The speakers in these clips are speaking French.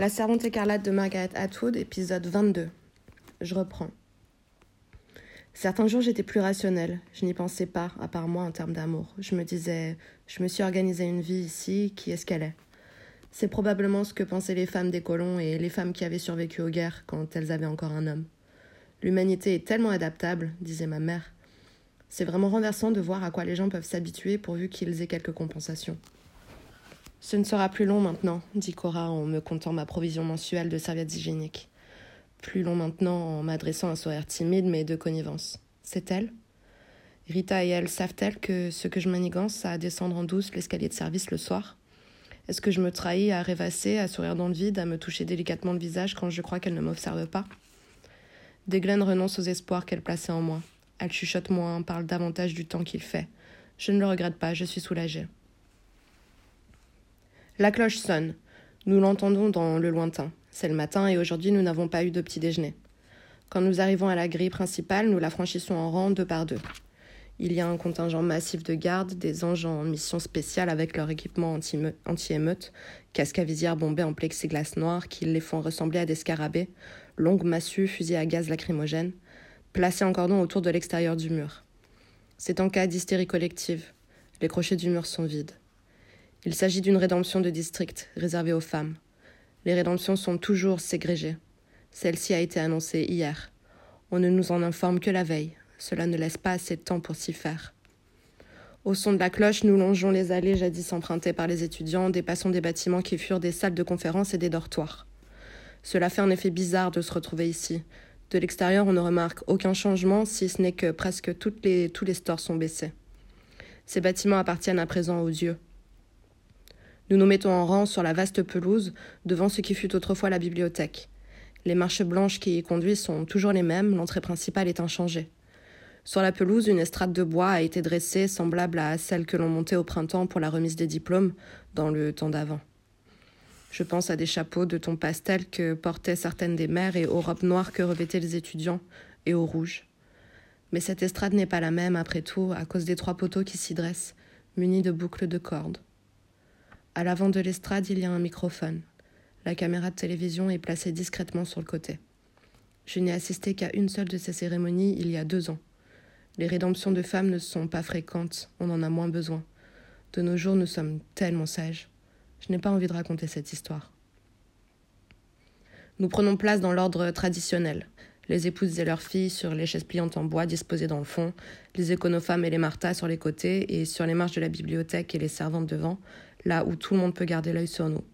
La servante écarlate de Margaret Atwood, épisode 22. Je reprends. Certains jours, j'étais plus rationnelle. Je n'y pensais pas, à part moi, en termes d'amour. Je me disais, je me suis organisé une vie ici, qui est-ce qu'elle est? C'est probablement ce que pensaient les femmes des colons et les femmes qui avaient survécu aux guerres quand elles avaient encore un homme. L'humanité est tellement adaptable, disait ma mère. C'est vraiment renversant de voir à quoi les gens peuvent s'habituer pourvu qu'ils aient quelques compensations. Ce ne sera plus long maintenant, dit Cora en me comptant ma provision mensuelle de serviettes hygiéniques. Plus long maintenant en m'adressant un sourire timide mais de connivence. C'est elle? Rita et elle savent-elles que ce que je manigance à descendre en douce l'escalier de service le soir? Est-ce que je me trahis à rêvasser, à sourire dans le vide, à me toucher délicatement le visage quand je crois qu'elle ne m'observe pas? Desglen renonce aux espoirs qu'elle plaçait en moi. Elle chuchote moins, parle davantage du temps qu'il fait. Je ne le regrette pas, je suis soulagée. La cloche sonne. Nous l'entendons dans le lointain. C'est le matin et aujourd'hui nous n'avons pas eu de petit déjeuner. Quand nous arrivons à la grille principale, nous la franchissons en rang deux par deux. Il y a un contingent massif de gardes, des anges en mission spéciale avec leur équipement anti-émeute, casques à visière bombés en plexiglas noir qui les font ressembler à des scarabées, longues massues, fusils à gaz lacrymogène, placés en cordon autour de l'extérieur du mur. C'est en cas d'hystérie collective. Les crochets du mur sont vides. Il s'agit d'une rédemption de district réservée aux femmes. Les rédemptions sont toujours ségrégées. Celle-ci a été annoncée hier. On ne nous en informe que la veille. Cela ne laisse pas assez de temps pour s'y faire. Au son de la cloche, nous longeons les allées jadis empruntées par les étudiants, dépassons des bâtiments qui furent des salles de conférence et des dortoirs. Cela fait en effet bizarre de se retrouver ici. De l'extérieur, on ne remarque aucun changement, si ce n'est que presque tous les stores sont baissés. Ces bâtiments appartiennent à présent aux dieux. Nous nous mettons en rang sur la vaste pelouse devant ce qui fut autrefois la bibliothèque. Les marches blanches qui y conduisent sont toujours les mêmes, l'entrée principale est inchangée. Sur la pelouse, une estrade de bois a été dressée, semblable à celle que l'on montait au printemps pour la remise des diplômes, dans le temps d'avant. Je pense à des chapeaux de ton pastel que portaient certaines des mères et aux robes noires que revêtaient les étudiants, et aux rouges. Mais cette estrade n'est pas la même, après tout, à cause des trois poteaux qui s'y dressent, munis de boucles de cordes. À l'avant de l'estrade, il y a un microphone. La caméra de télévision est placée discrètement sur le côté. Je n'ai assisté qu'à une seule de ces cérémonies il y a deux ans. Les rédemptions de femmes ne sont pas fréquentes, on en a moins besoin. De nos jours, nous sommes tellement sages. Je n'ai pas envie de raconter cette histoire. Nous prenons place dans l'ordre traditionnel. Les épouses et leurs filles sur les chaises pliantes en bois disposées dans le fond, les éconofemmes et les martas sur les côtés, et sur les marches de la bibliothèque et les servantes devant, là où tout le monde peut garder l'œil sur nous.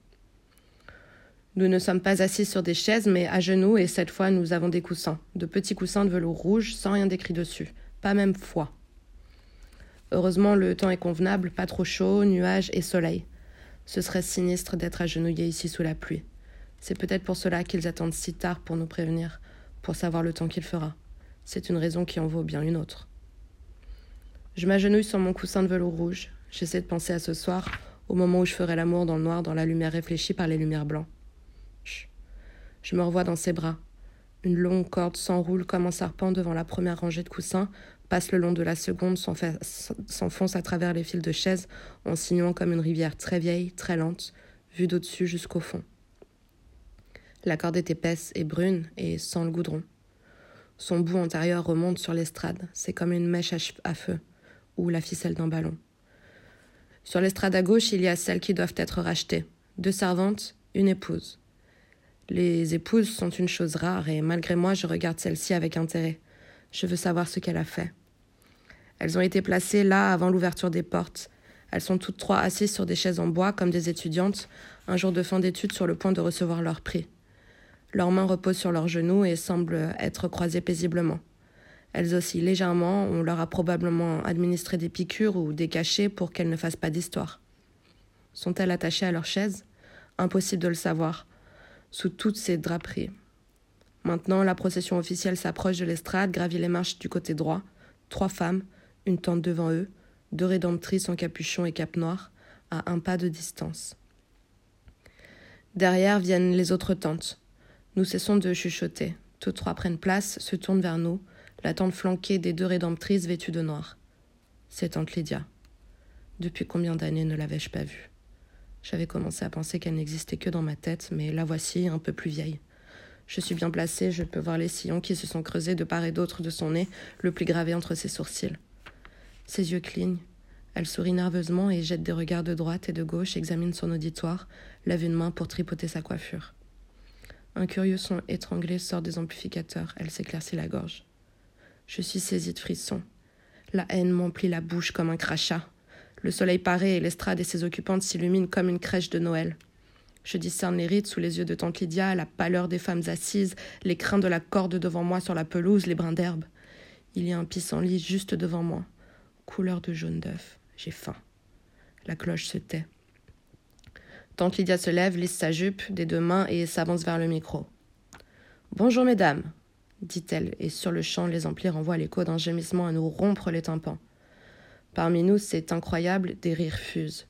Nous ne sommes pas assis sur des chaises, mais à genoux, et cette fois nous avons des coussins, de petits coussins de velours rouge, sans rien d'écrit dessus, pas même foi. Heureusement, le temps est convenable, pas trop chaud, nuages et soleil. Ce serait sinistre d'être agenouillé ici sous la pluie. C'est peut-être pour cela qu'ils attendent si tard pour nous prévenir, pour savoir le temps qu'il fera. C'est une raison qui en vaut bien une autre. Je m'agenouille sur mon coussin de velours rouge. J'essaie de penser à ce soir, au moment où je ferai l'amour dans le noir, dans la lumière réfléchie par les lumières blancs. Chut. Je me revois dans ses bras. Une longue corde s'enroule comme un serpent devant la première rangée de coussins, passe le long de la seconde, s'enfonce à travers les fils de chaises, en sinuant comme une rivière très vieille, très lente, vue d'au-dessus jusqu'au fond. La corde est épaisse et brune et sans le goudron. Son bout antérieur remonte sur l'estrade, c'est comme une mèche à feu ou la ficelle d'un ballon. Sur l'estrade à gauche, il y a celles qui doivent être rachetées. Deux servantes, une épouse. Les épouses sont une chose rare et malgré moi, je regarde celle-ci avec intérêt. Je veux savoir ce qu'elle a fait. Elles ont été placées là avant l'ouverture des portes. Elles sont toutes trois assises sur des chaises en bois comme des étudiantes, un jour de fin d'études sur le point de recevoir leur prix. Leurs mains reposent sur leurs genoux et semblent être croisées paisiblement. Elles oscillent légèrement, on leur a probablement administré des piqûres ou des cachets pour qu'elles ne fassent pas d'histoire. Sont-elles attachées à leur chaise? Impossible de le savoir, sous toutes ces draperies. Maintenant, la procession officielle s'approche de l'estrade, gravit les marches du côté droit. Trois femmes, une tente devant eux, deux rédemptrices en capuchon et cape noire, à un pas de distance. Derrière viennent les autres tentes. Nous cessons de chuchoter. Toutes trois prennent place, se tournent vers nous, la tante flanquée des deux rédemptrices vêtues de noir. C'est tante Lydia. Depuis combien d'années ne l'avais-je pas vue? J'avais commencé à penser qu'elle n'existait que dans ma tête, mais la voici, un peu plus vieille. Je suis bien placée, je peux voir les sillons qui se sont creusés de part et d'autre de son nez, le plus gravé entre ses sourcils. Ses yeux clignent. Elle sourit nerveusement et jette des regards de droite et de gauche, examine son auditoire, lève une main pour tripoter sa coiffure. Un curieux son étranglé sort des amplificateurs, elle s'éclaircit la gorge. Je suis saisie de frissons. La haine m'emplit la bouche comme un crachat. Le soleil paraît et l'estrade et ses occupantes s'illuminent comme une crèche de Noël. Je discerne les rides sous les yeux de tante Lydia, la pâleur des femmes assises, les crins de la corde devant moi sur la pelouse, les brins d'herbe. Il y a un pissenlit juste devant moi, couleur de jaune d'œuf. J'ai faim. La cloche se tait. Tante Lydia se lève, lisse sa jupe des deux mains et s'avance vers le micro. Bonjour mesdames, dit-elle, et sur le champ les amplis renvoient l'écho d'un gémissement à nous rompre les tympans. Parmi nous, c'est incroyable, des rires fusent.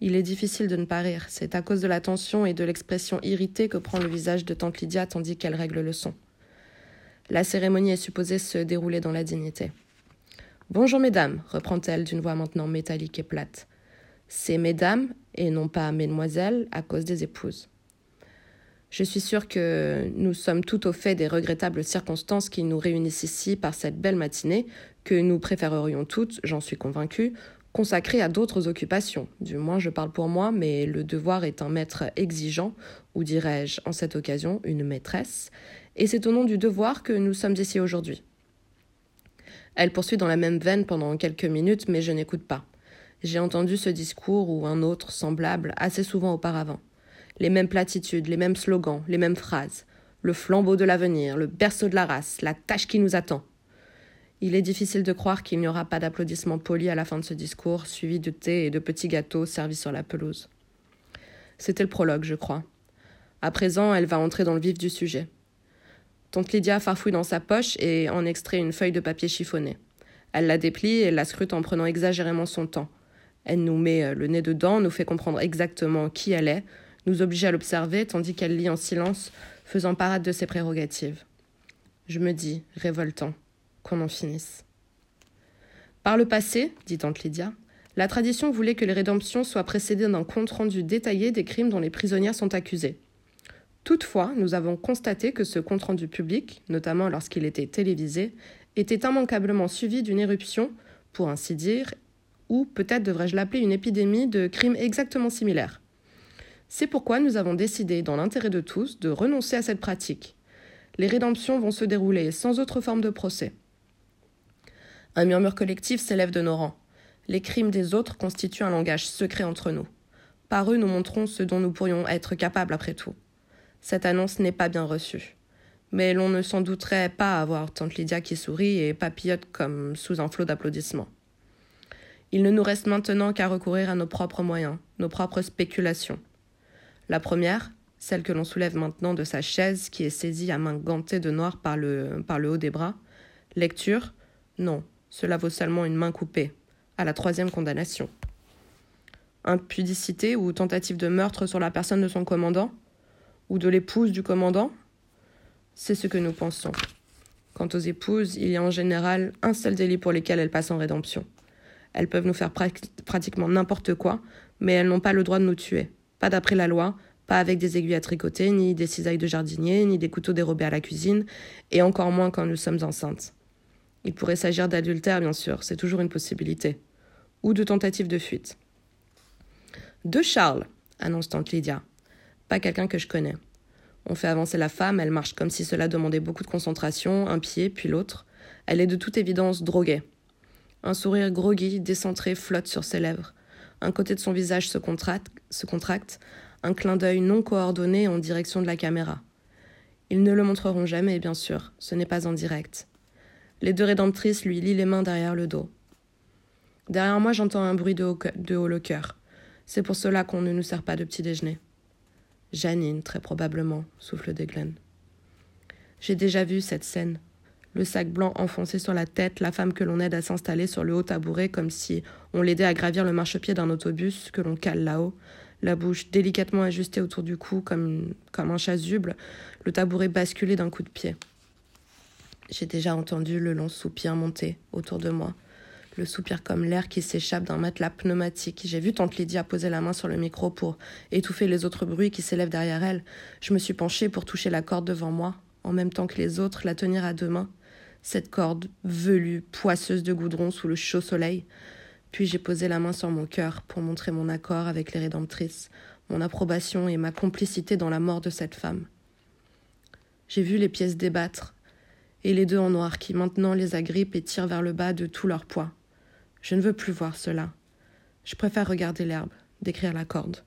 Il est difficile de ne pas rire, c'est à cause de la tension et de l'expression irritée que prend le visage de tante Lydia tandis qu'elle règle le son. La cérémonie est supposée se dérouler dans la dignité. Bonjour mesdames, reprend-elle d'une voix maintenant métallique et plate. C'est mesdames et non pas mesdemoiselles à cause des épouses. Je suis sûre que nous sommes tout au fait des regrettables circonstances qui nous réunissent ici par cette belle matinée, que nous préférerions toutes, j'en suis convaincue, consacrer à d'autres occupations. Du moins, je parle pour moi, mais le devoir est un maître exigeant, ou dirais-je, en cette occasion, une maîtresse, et c'est au nom du devoir que nous sommes ici aujourd'hui. Elle poursuit dans la même veine pendant quelques minutes, mais je n'écoute pas. J'ai entendu ce discours ou un autre semblable assez souvent auparavant les mêmes platitudes, les mêmes slogans, les mêmes phrases. Le flambeau de l'avenir, le berceau de la race, la tâche qui nous attend. Il est difficile de croire qu'il n'y aura pas d'applaudissements polis à la fin de ce discours, suivi de thé et de petits gâteaux servis sur la pelouse. C'était le prologue, je crois. À présent, elle va entrer dans le vif du sujet. Tante Lydia farfouille dans sa poche et en extrait une feuille de papier chiffonné. Elle la déplie et la scrute en prenant exagérément son temps. Elle nous met euh, le nez dedans, nous fait comprendre exactement qui elle est, nous oblige à l'observer tandis qu'elle lit en silence, faisant parade de ses prérogatives. Je me dis, révoltant, qu'on en finisse. Par le passé, dit tante Lydia, la tradition voulait que les rédemptions soient précédées d'un compte-rendu détaillé des crimes dont les prisonnières sont accusées. Toutefois, nous avons constaté que ce compte-rendu public, notamment lorsqu'il était télévisé, était immanquablement suivi d'une éruption, pour ainsi dire, ou peut-être devrais-je l'appeler une épidémie de crimes exactement similaires. C'est pourquoi nous avons décidé, dans l'intérêt de tous, de renoncer à cette pratique. Les rédemptions vont se dérouler sans autre forme de procès. Un murmure collectif s'élève de nos rangs. Les crimes des autres constituent un langage secret entre nous. Par eux, nous montrons ce dont nous pourrions être capables après tout. Cette annonce n'est pas bien reçue. Mais l'on ne s'en douterait pas à voir tante Lydia qui sourit et papillote comme sous un flot d'applaudissements. Il ne nous reste maintenant qu'à recourir à nos propres moyens, nos propres spéculations. La première, celle que l'on soulève maintenant de sa chaise qui est saisie à main gantée de noir par le, haut des bras. Lecture Non, cela vaut seulement une main coupée. À la troisième condamnation. Impudicité ou tentative de meurtre sur la personne de son commandant Ou de l'épouse du commandant? C'est ce que nous pensons. Quant aux épouses, il y a en général un seul délit pour lequel elles passent en rédemption. Elles peuvent nous faire pratiquement n'importe quoi, mais elles n'ont pas le droit de nous tuer. Pas d'après la loi, pas avec des aiguilles à tricoter, ni des cisailles de jardinier, ni des couteaux dérobés à la cuisine, et encore moins quand nous sommes enceintes. Il pourrait s'agir d'adultère, bien sûr, c'est toujours une possibilité. Ou de tentative de fuite. De Charles, annonce tante Lydia. Pas quelqu'un que je connais. On fait avancer la femme, elle marche comme si cela demandait beaucoup de concentration, un pied, puis l'autre. Elle est de toute évidence droguée. Un sourire groggy, décentré, flotte sur ses lèvres. Un côté de son visage se contracte, un clin d'œil non coordonné en direction de la caméra. Ils ne le montreront jamais, bien sûr, ce n'est pas en direct. Les deux rédemptrices lui lient les mains derrière le dos. Derrière moi, j'entends un bruit de haut, de haut le cœur. C'est pour cela qu'on ne nous sert pas de petit déjeuner. Janine, très probablement, souffle Deglen. J'ai déjà vu cette scène le sac blanc enfoncé sur la tête, la femme que l'on aide à s'installer sur le haut tabouret comme si on l'aidait à gravir le marchepied d'un autobus que l'on cale là-haut, la bouche délicatement ajustée autour du cou comme, un chasuble, le tabouret basculé d'un coup de pied. J'ai déjà entendu le long soupir monter autour de moi, Le soupir comme l'air qui s'échappe d'un matelas pneumatique. J'ai vu tante Lydia poser la main sur le micro pour étouffer les autres bruits qui s'élèvent derrière elle. Je me suis penchée pour toucher la corde devant moi, en même temps que les autres, la tenir à deux mains. Cette corde velue, poisseuse de goudron sous le chaud soleil. Puis j'ai posé la main sur mon cœur pour montrer mon accord avec les rédemptrices, mon approbation et ma complicité dans la mort de cette femme. J'ai vu les pièces débattre, et les deux en noir qui maintenant les agrippent et tirent vers le bas de tout leur poids. Je ne veux plus voir cela. Je préfère regarder l'herbe, décrire la corde.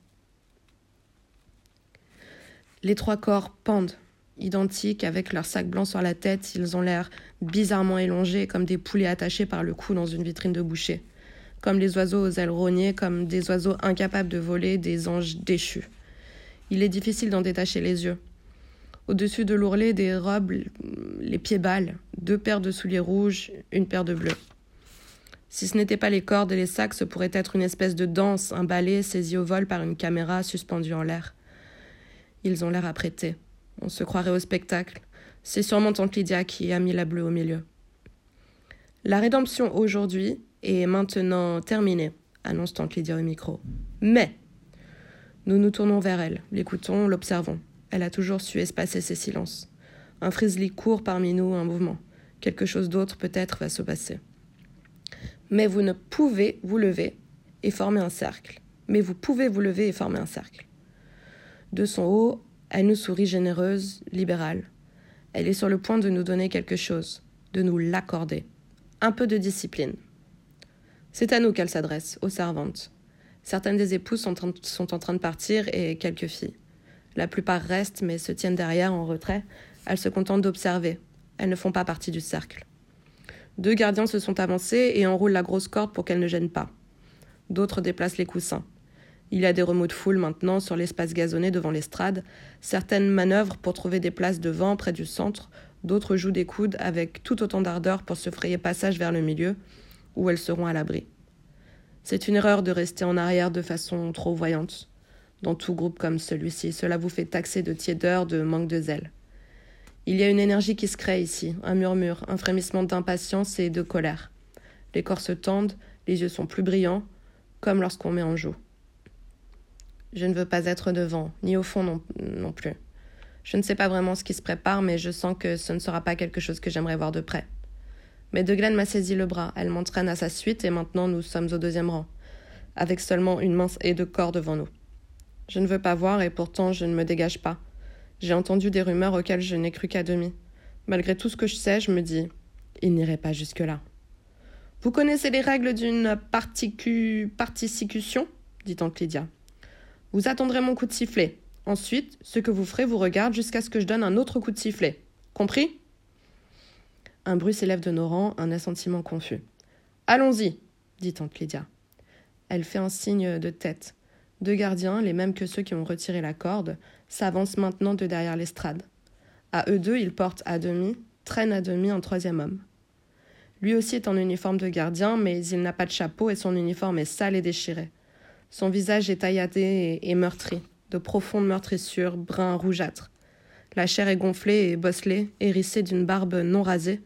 Les trois corps pendent, identiques, avec leurs sacs blancs sur la tête, ils ont l'air bizarrement élongés, comme des poulets attachés par le cou dans une vitrine de boucher, comme les oiseaux aux ailes rognées, comme des oiseaux incapables de voler, des anges déchus. Il est difficile d'en détacher les yeux. Au-dessus de l'ourlet, des robes, les pieds balles, deux paires de souliers rouges, une paire de bleus. Si ce n'était pas les cordes et les sacs, ce pourrait être une espèce de danse, un ballet saisi au vol par une caméra suspendue en l'air. Ils ont l'air apprêtés. On se croirait au spectacle. C'est sûrement Tante Lydia qui a mis la bleue au milieu. La rédemption aujourd'hui est maintenant terminée, annonce Tante Lydia au micro. Mais nous nous tournons vers elle, l'écoutons, l'observons. Elle a toujours su espacer ses silences. Un frisli court parmi nous, un mouvement. Quelque chose d'autre peut-être va se passer. Mais vous ne pouvez vous lever et former un cercle. Mais vous pouvez vous lever et former un cercle. De son haut, elle nous sourit généreuse, libérale. Elle est sur le point de nous donner quelque chose, de nous l'accorder. Un peu de discipline. C'est à nous qu'elle s'adresse, aux servantes. Certaines des épouses sont en, train de partir et quelques filles. La plupart restent mais se tiennent derrière en retrait. Elles se contentent d'observer. Elles ne font pas partie du cercle. Deux gardiens se sont avancés et enroulent la grosse corde pour qu'elle ne gêne pas. D'autres déplacent les coussins. Il y a des remous de foule maintenant sur l'espace gazonné devant l'estrade. Certaines manœuvrent pour trouver des places devant, près du centre. D'autres jouent des coudes avec tout autant d'ardeur pour se frayer passage vers le milieu, où elles seront à l'abri. C'est une erreur de rester en arrière de façon trop voyante dans tout groupe comme celui-ci. Cela vous fait taxer de tiédeur, de manque de zèle. Il y a une énergie qui se crée ici, un murmure, un frémissement d'impatience et de colère. Les corps se tendent, les yeux sont plus brillants, comme lorsqu'on met en joue. Je ne veux pas être devant, ni au fond non, non plus. Je ne sais pas vraiment ce qui se prépare, mais je sens que ce ne sera pas quelque chose que j'aimerais voir de près. Mais De Glenn m'a saisi le bras, elle m'entraîne à sa suite et maintenant nous sommes au deuxième rang, avec seulement une mince haie de corps devant nous. Je ne veux pas voir et pourtant je ne me dégage pas. J'ai entendu des rumeurs auxquelles je n'ai cru qu'à demi. Malgré tout ce que je sais, je me dis il n'irait pas jusque-là. Vous connaissez les règles d'une particu... particicution dit Tante. Vous attendrez mon coup de sifflet. Ensuite, ce que vous ferez vous regarde jusqu'à ce que je donne un autre coup de sifflet. Compris? Un bruit s'élève de nos rangs, un assentiment confus. Allons-y, dit Tante Lydia. Elle fait un signe de tête. Deux gardiens, les mêmes que ceux qui ont retiré la corde, s'avancent maintenant de derrière l'estrade. À eux deux, ils portent à demi, traînent à demi un troisième homme. Lui aussi est en uniforme de gardien, mais il n'a pas de chapeau et son uniforme est sale et déchiré. Son visage est tailladé et, meurtri, de profondes meurtrissures, brun rougeâtre. La chair est gonflée et bosselée, hérissée d'une barbe non rasée.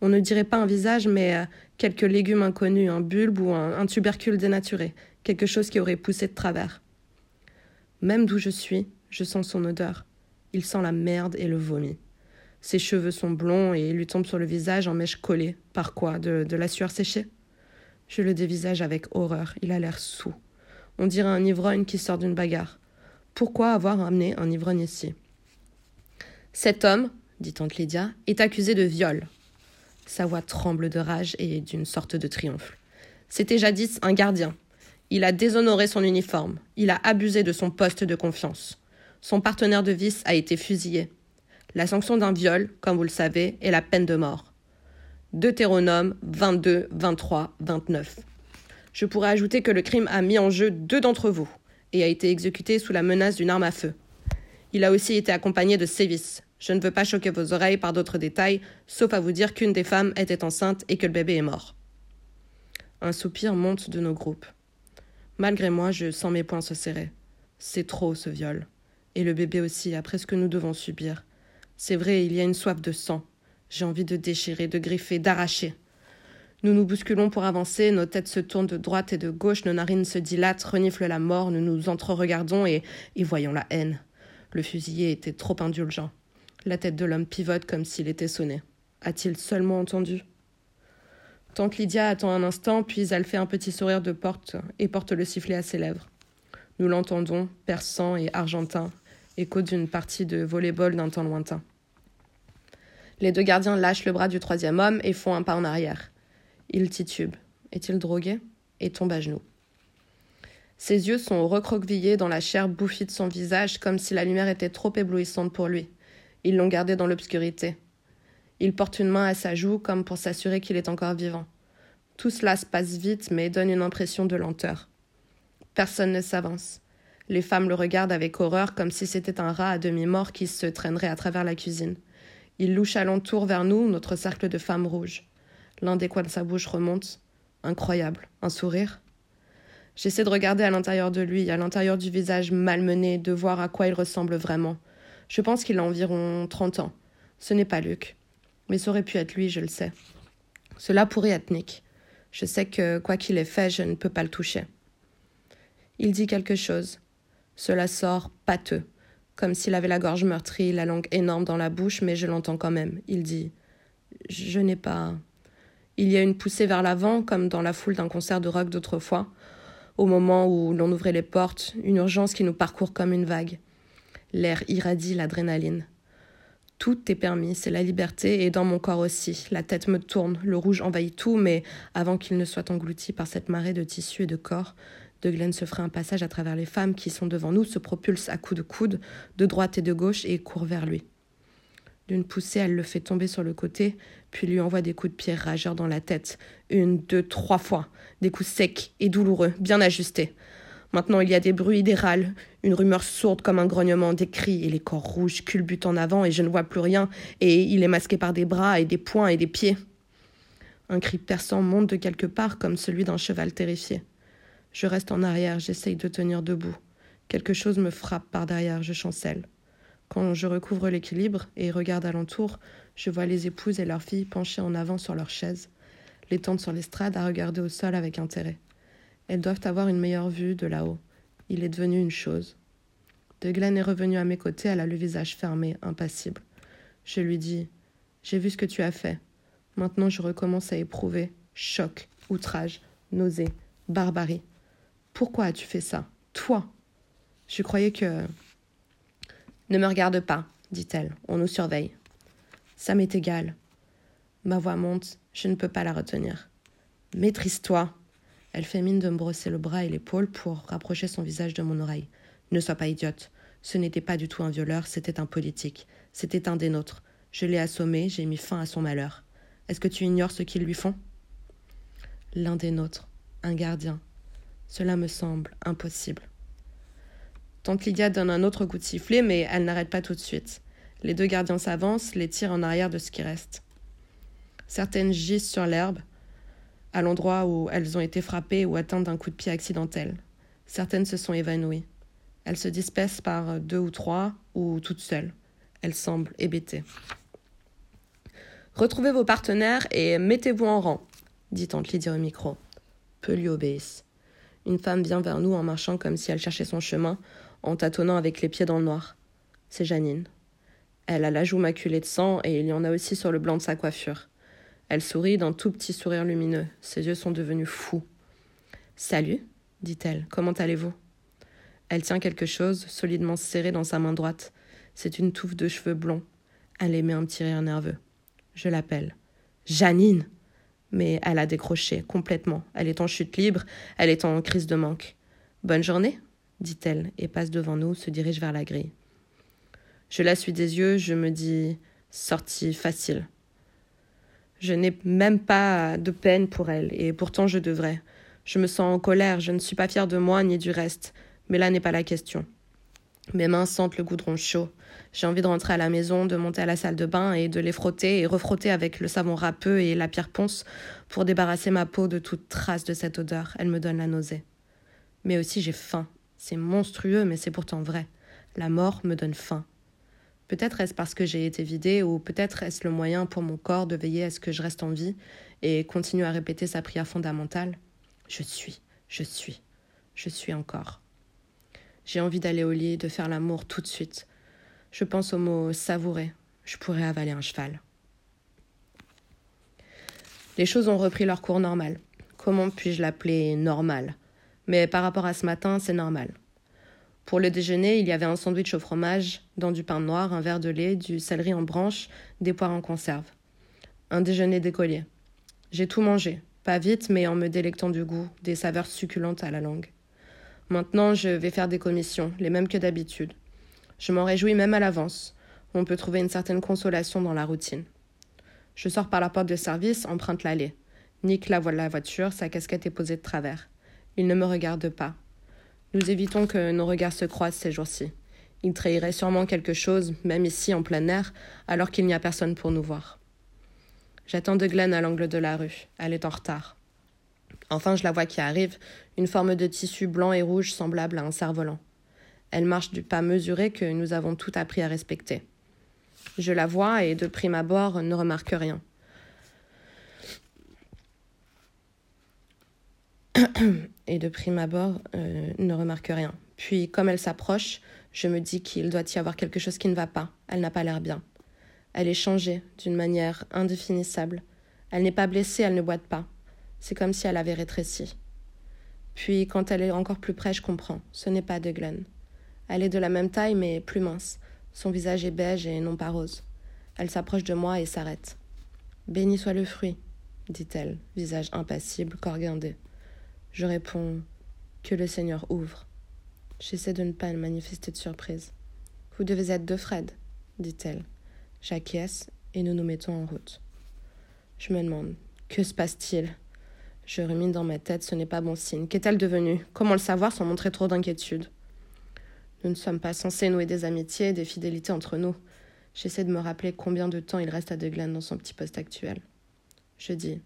On ne dirait pas un visage, mais euh, quelques légumes inconnus, un bulbe ou un tubercule dénaturé, quelque chose qui aurait poussé de travers. Même d'où je suis, je sens son odeur. Il sent la merde et le vomi. Ses cheveux sont blonds et lui tombent sur le visage en mèches collées. Par quoi? De, de la sueur séchée? Je le dévisage avec horreur. Il a l'air sous. On dirait un ivrogne qui sort d'une bagarre. Pourquoi avoir amené un ivrogne ici? Cet homme, dit Tante Lydia, est accusé de viol. Sa voix tremble de rage et d'une sorte de triomphe. C'était jadis un gardien, il a déshonoré son uniforme. Il a abusé de son poste de confiance. Son partenaire de vice a été fusillé. La sanction d'un viol, comme vous le savez, est la peine de mort. Deutéronome 22, 23, 29. Je pourrais ajouter que le crime a mis en jeu deux d'entre vous et a été exécuté sous la menace d'une arme à feu. Il a aussi été accompagné de sévices. Je ne veux pas choquer vos oreilles par d'autres détails, sauf à vous dire qu'une des femmes était enceinte et que le bébé est mort. Un soupir monte de nos groupes. Malgré moi, je sens mes poings se serrer. C'est trop ce viol. Et le bébé aussi, après ce que nous devons subir. C'est vrai, il y a une soif de sang. J'ai envie de déchirer, de griffer, d'arracher. Nous nous bousculons pour avancer, nos têtes se tournent de droite et de gauche, nos narines se dilatent, reniflent la mort, nous nous entre-regardons et, et voyons la haine. Le fusillé était trop indulgent. La tête de l'homme pivote comme s'il était sonné. A-t-il seulement entendu? Tante Lydia attend un instant, puis elle fait un petit sourire de porte et porte le sifflet à ses lèvres. Nous l'entendons, perçant et argentin, écho d'une partie de volleyball d'un temps lointain. Les deux gardiens lâchent le bras du troisième homme et font un pas en arrière. Il titube. Est-il drogué? Et tombe à genoux. Ses yeux sont recroquevillés dans la chair bouffie de son visage, comme si la lumière était trop éblouissante pour lui. Ils l'ont gardé dans l'obscurité. Il porte une main à sa joue comme pour s'assurer qu'il est encore vivant. Tout cela se passe vite mais donne une impression de lenteur. Personne ne s'avance. Les femmes le regardent avec horreur comme si c'était un rat à demi-mort qui se traînerait à travers la cuisine. Il louche alentour vers nous, notre cercle de femmes rouges. L'un des coins de sa bouche remonte. Incroyable. Un sourire. J'essaie de regarder à l'intérieur de lui, à l'intérieur du visage malmené, de voir à quoi il ressemble vraiment. Je pense qu'il a environ trente ans. Ce n'est pas Luc mais ça aurait pu être lui, je le sais. Cela pourrait être Nick. Je sais que, quoi qu'il ait fait, je ne peux pas le toucher. Il dit quelque chose. Cela sort pâteux, comme s'il avait la gorge meurtrie, la langue énorme dans la bouche, mais je l'entends quand même. Il dit Je n'ai pas. Il y a une poussée vers l'avant, comme dans la foule d'un concert de rock d'autrefois, au moment où l'on ouvrait les portes, une urgence qui nous parcourt comme une vague. L'air irradie l'adrénaline. Tout est permis, c'est la liberté, et dans mon corps aussi. La tête me tourne, le rouge envahit tout, mais avant qu'il ne soit englouti par cette marée de tissus et de corps, De Glenn se ferait un passage à travers les femmes qui sont devant nous, se propulse à coups de coude, de droite et de gauche, et court vers lui. D'une poussée, elle le fait tomber sur le côté, puis lui envoie des coups de pied rageurs dans la tête. Une, deux, trois fois. Des coups secs et douloureux, bien ajustés. Maintenant, il y a des bruits, des râles, une rumeur sourde comme un grognement, des cris, et les corps rouges culbutent en avant, et je ne vois plus rien, et il est masqué par des bras et des poings et des pieds. Un cri perçant monte de quelque part comme celui d'un cheval terrifié. Je reste en arrière, j'essaye de tenir debout. Quelque chose me frappe par derrière, je chancelle. Quand je recouvre l'équilibre et regarde alentour, je vois les épouses et leurs filles penchées en avant sur leurs chaises, les tantes sur l'estrade à regarder au sol avec intérêt. Elles doivent avoir une meilleure vue de là-haut. Il est devenu une chose. De Glenn est revenu à mes côtés, elle a le visage fermé, impassible. Je lui dis J'ai vu ce que tu as fait. Maintenant, je recommence à éprouver choc, outrage, nausée, barbarie. Pourquoi as-tu fait ça? Toi? Je croyais que. Ne me regarde pas, dit-elle. On nous surveille. Ça m'est égal. Ma voix monte, je ne peux pas la retenir. Maîtrise-toi, elle fait mine de me brosser le bras et l'épaule pour rapprocher son visage de mon oreille. Ne sois pas idiote. Ce n'était pas du tout un violeur, c'était un politique. C'était un des nôtres. Je l'ai assommé, j'ai mis fin à son malheur. Est-ce que tu ignores ce qu'ils lui font? L'un des nôtres, un gardien. Cela me semble impossible. Tante Lydia donne un autre coup de sifflet, mais elle n'arrête pas tout de suite. Les deux gardiens s'avancent, les tirent en arrière de ce qui reste. Certaines gisent sur l'herbe, à l'endroit où elles ont été frappées ou atteintes d'un coup de pied accidentel. Certaines se sont évanouies. Elles se dispersent par deux ou trois ou toutes seules. Elles semblent hébétées. Retrouvez vos partenaires et mettez-vous en rang, dit Tante Lydia au micro. Peu lui obéissent. Une femme vient vers nous en marchant comme si elle cherchait son chemin, en tâtonnant avec les pieds dans le noir. C'est Janine. Elle a la joue maculée de sang et il y en a aussi sur le blanc de sa coiffure. Elle sourit d'un tout petit sourire lumineux. Ses yeux sont devenus fous. Salut, dit-elle. Comment allez-vous? Elle tient quelque chose, solidement serré dans sa main droite. C'est une touffe de cheveux blonds. Elle émet un petit rire nerveux. Je l'appelle. Janine Mais elle a décroché, complètement. Elle est en chute libre, elle est en crise de manque. Bonne journée dit-elle, et passe devant nous, se dirige vers la grille. Je la suis des yeux, je me dis sortie facile. Je n'ai même pas de peine pour elle, et pourtant je devrais. Je me sens en colère, je ne suis pas fière de moi ni du reste, mais là n'est pas la question. Mes mains sentent le goudron chaud. J'ai envie de rentrer à la maison, de monter à la salle de bain et de les frotter et refrotter avec le savon râpeux et la pierre ponce pour débarrasser ma peau de toute trace de cette odeur. Elle me donne la nausée. Mais aussi j'ai faim. C'est monstrueux, mais c'est pourtant vrai. La mort me donne faim. Peut-être est-ce parce que j'ai été vidée, ou peut-être est-ce le moyen pour mon corps de veiller à ce que je reste en vie et continue à répéter sa prière fondamentale. Je suis, je suis, je suis encore. J'ai envie d'aller au lit, de faire l'amour tout de suite. Je pense au mot savourer. Je pourrais avaler un cheval. Les choses ont repris leur cours normal. Comment puis-je l'appeler normal? Mais par rapport à ce matin, c'est normal. Pour le déjeuner, il y avait un sandwich au fromage, dans du pain noir, un verre de lait, du céleri en branche, des poires en conserve. Un déjeuner d'écolier. J'ai tout mangé, pas vite, mais en me délectant du goût, des saveurs succulentes à la langue. Maintenant, je vais faire des commissions, les mêmes que d'habitude. Je m'en réjouis même à l'avance. On peut trouver une certaine consolation dans la routine. Je sors par la porte de service, emprunte l'allée. Nick la voit la voiture, sa casquette est posée de travers. Il ne me regarde pas. Nous évitons que nos regards se croisent ces jours-ci. Il trahirait sûrement quelque chose, même ici en plein air, alors qu'il n'y a personne pour nous voir. J'attends de Glenn à l'angle de la rue. Elle est en retard. Enfin, je la vois qui arrive, une forme de tissu blanc et rouge semblable à un cerf-volant. Elle marche du pas mesuré que nous avons tout appris à respecter. Je la vois et de prime abord ne remarque rien. et de prime abord euh, ne remarque rien. Puis, comme elle s'approche, je me dis qu'il doit y avoir quelque chose qui ne va pas. Elle n'a pas l'air bien. Elle est changée d'une manière indéfinissable. Elle n'est pas blessée, elle ne boite pas. C'est comme si elle avait rétréci. Puis, quand elle est encore plus près, je comprends. Ce n'est pas de Glenn. Elle est de la même taille, mais plus mince. Son visage est beige et non pas rose. Elle s'approche de moi et s'arrête. Béni soit le fruit, dit-elle, visage impassible, corps guindé. Je réponds Que le Seigneur ouvre. J'essaie de ne pas manifester de surprise. Vous devez être de Fred, dit-elle. J'acquiesce et nous nous mettons en route. Je me demande Que se passe-t-il? Je rumine dans ma tête, ce n'est pas bon signe. Qu'est-elle devenue? Comment le savoir sans montrer trop d'inquiétude? Nous ne sommes pas censés nouer des amitiés, des fidélités entre nous. J'essaie de me rappeler combien de temps il reste à De dans son petit poste actuel. Je dis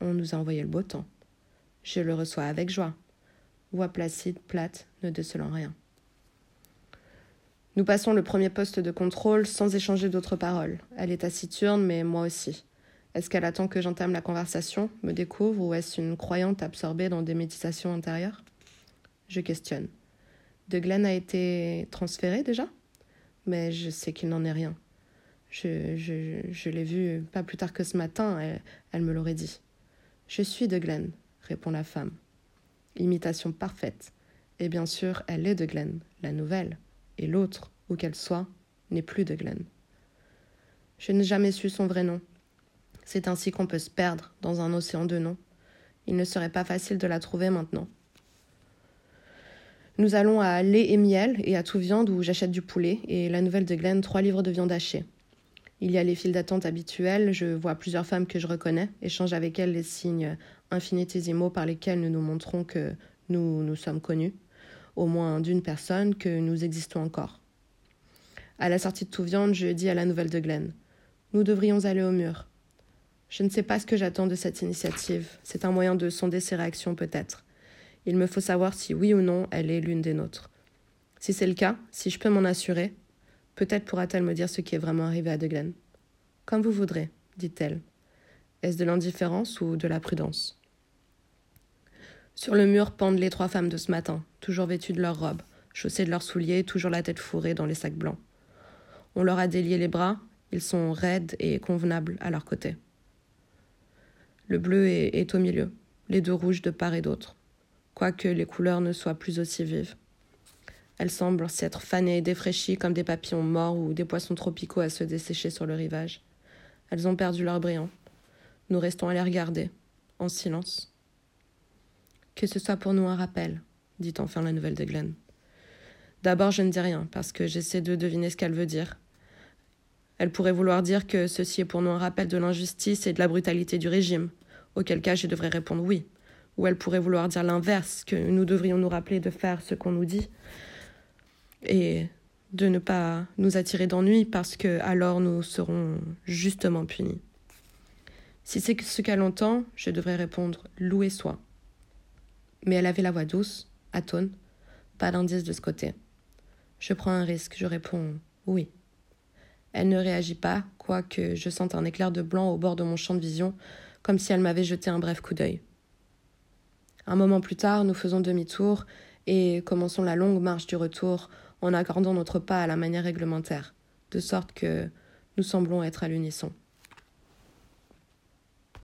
On nous a envoyé le beau temps. Je le reçois avec joie. Voix placide, plate, ne décelant rien. Nous passons le premier poste de contrôle sans échanger d'autres paroles. Elle est taciturne, mais moi aussi. Est-ce qu'elle attend que j'entame la conversation, me découvre, ou est-ce une croyante absorbée dans des méditations intérieures? Je questionne. De Glenn a été transféré déjà? Mais je sais qu'il n'en est rien. Je, l'ai vu pas plus tard que ce matin, elle, elle me l'aurait dit. Je suis de Glenn, répond la femme. Imitation parfaite. Et bien sûr, elle est de Glenn, la nouvelle, et l'autre, où qu'elle soit, n'est plus de Glenn. Je n'ai jamais su son vrai nom. C'est ainsi qu'on peut se perdre dans un océan de noms. Il ne serait pas facile de la trouver maintenant. Nous allons à lait et miel et à tout viande où j'achète du poulet et la nouvelle de Glenn trois livres de viande hachée. Il y a les files d'attente habituelles, je vois plusieurs femmes que je reconnais, échange avec elles les signes infinitésimaux par lesquels nous nous montrons que nous nous sommes connus, au moins d'une personne, que nous existons encore. À la sortie de tout viande, je dis à la nouvelle de Glenn Nous devrions aller au mur. Je ne sais pas ce que j'attends de cette initiative. C'est un moyen de sonder ses réactions, peut-être. Il me faut savoir si oui ou non elle est l'une des nôtres. Si c'est le cas, si je peux m'en assurer, Peut-être pourra-t-elle me dire ce qui est vraiment arrivé à De Glenn. Comme vous voudrez, dit-elle. Est-ce de l'indifférence ou de la prudence? Sur le mur pendent les trois femmes de ce matin, toujours vêtues de leurs robes, chaussées de leurs souliers, toujours la tête fourrée dans les sacs blancs. On leur a délié les bras, ils sont raides et convenables à leur côté. Le bleu est, est au milieu, les deux rouges de part et d'autre, quoique les couleurs ne soient plus aussi vives. Elles semblent s'être fanées et défraîchies comme des papillons morts ou des poissons tropicaux à se dessécher sur le rivage. Elles ont perdu leur brillant. Nous restons à les regarder, en silence. Que ce soit pour nous un rappel, dit enfin la nouvelle de Glenn. D'abord, je ne dis rien, parce que j'essaie de deviner ce qu'elle veut dire. Elle pourrait vouloir dire que ceci est pour nous un rappel de l'injustice et de la brutalité du régime, auquel cas je devrais répondre oui. Ou elle pourrait vouloir dire l'inverse, que nous devrions nous rappeler de faire ce qu'on nous dit, et de ne pas nous attirer d'ennui parce que alors nous serons justement punis. Si c'est ce qu'elle entend, je devrais répondre loué soit. Mais elle avait la voix douce, atone, pas d'indice de ce côté. Je prends un risque, je réponds oui. Elle ne réagit pas, quoique je sente un éclair de blanc au bord de mon champ de vision, comme si elle m'avait jeté un bref coup d'œil. Un moment plus tard, nous faisons demi-tour et commençons la longue marche du retour en accordant notre pas à la manière réglementaire, de sorte que nous semblons être à l'unisson.